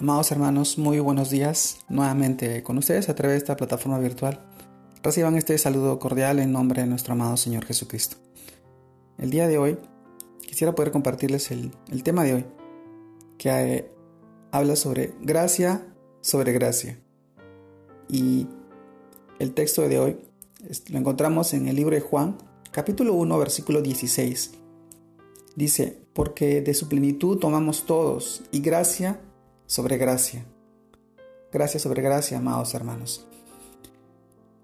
Amados hermanos, muy buenos días nuevamente con ustedes a través de esta plataforma virtual. Reciban este saludo cordial en nombre de nuestro amado Señor Jesucristo. El día de hoy quisiera poder compartirles el, tema de hoy, que eh, habla sobre gracia sobre gracia. Y el texto de hoy lo encontramos en el libro de Juan, capítulo 1, versículo 16. Dice, porque de su plenitud tomamos todos, y gracia sobre gracia. Gracia sobre gracia, amados hermanos.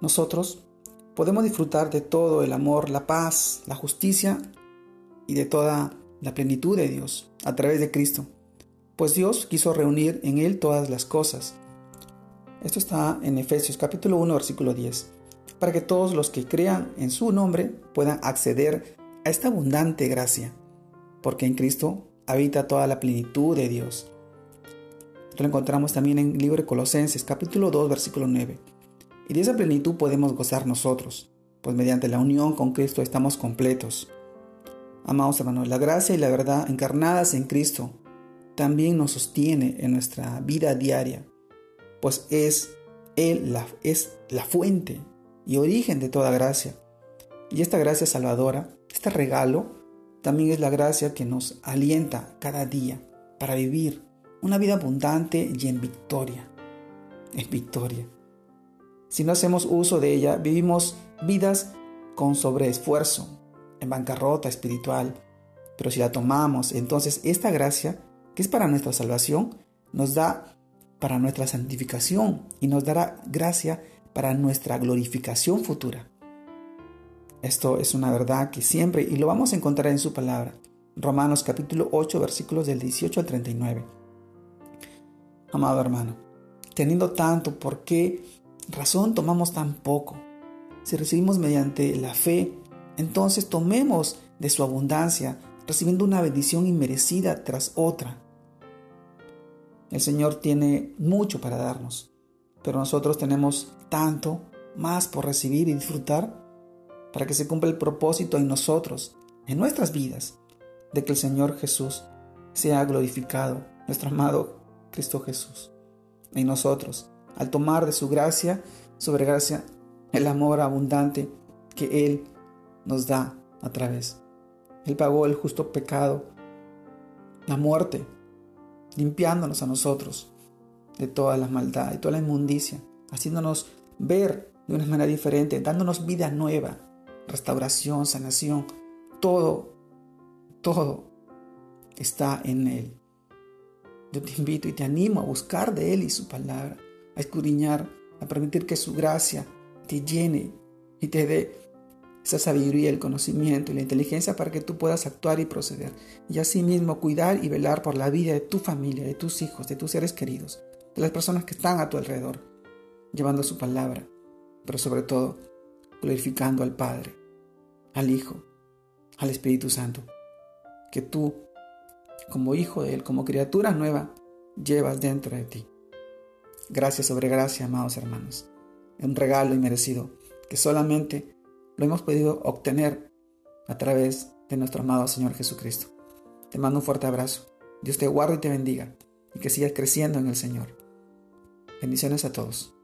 Nosotros podemos disfrutar de todo el amor, la paz, la justicia y de toda la plenitud de Dios a través de Cristo, pues Dios quiso reunir en Él todas las cosas. Esto está en Efesios capítulo 1 versículo 10, para que todos los que crean en su nombre puedan acceder a esta abundante gracia, porque en Cristo habita toda la plenitud de Dios. Lo encontramos también en el libro de Colosenses, capítulo 2, versículo 9. Y de esa plenitud podemos gozar nosotros, pues mediante la unión con Cristo estamos completos. Amados hermanos, la gracia y la verdad encarnadas en Cristo también nos sostiene en nuestra vida diaria, pues es Él la, es la fuente y origen de toda gracia. Y esta gracia salvadora, este regalo, también es la gracia que nos alienta cada día para vivir una vida abundante y en victoria. En victoria. Si no hacemos uso de ella, vivimos vidas con sobreesfuerzo, en bancarrota espiritual. Pero si la tomamos, entonces esta gracia, que es para nuestra salvación, nos da para nuestra santificación y nos dará gracia para nuestra glorificación futura. Esto es una verdad que siempre, y lo vamos a encontrar en su palabra, Romanos capítulo 8 versículos del 18 al 39 amado hermano. Teniendo tanto, ¿por qué razón tomamos tan poco? Si recibimos mediante la fe, entonces tomemos de su abundancia, recibiendo una bendición inmerecida tras otra. El Señor tiene mucho para darnos, pero nosotros tenemos tanto más por recibir y disfrutar para que se cumpla el propósito en nosotros, en nuestras vidas, de que el Señor Jesús sea glorificado, nuestro amado Cristo Jesús en nosotros, al tomar de su gracia sobre gracia el amor abundante que Él nos da a través. Él pagó el justo pecado, la muerte, limpiándonos a nosotros de toda la maldad y toda la inmundicia, haciéndonos ver de una manera diferente, dándonos vida nueva, restauración, sanación, todo, todo está en Él. Yo te invito y te animo a buscar de Él y su palabra, a escudriñar, a permitir que su gracia te llene y te dé esa sabiduría, el conocimiento y la inteligencia para que tú puedas actuar y proceder. Y asimismo cuidar y velar por la vida de tu familia, de tus hijos, de tus seres queridos, de las personas que están a tu alrededor, llevando su palabra, pero sobre todo glorificando al Padre, al Hijo, al Espíritu Santo. Que tú como hijo de Él, como criatura nueva, llevas dentro de ti. Gracias sobre gracia, amados hermanos. Es un regalo inmerecido que solamente lo hemos podido obtener a través de nuestro amado Señor Jesucristo. Te mando un fuerte abrazo. Dios te guarde y te bendiga y que sigas creciendo en el Señor. Bendiciones a todos.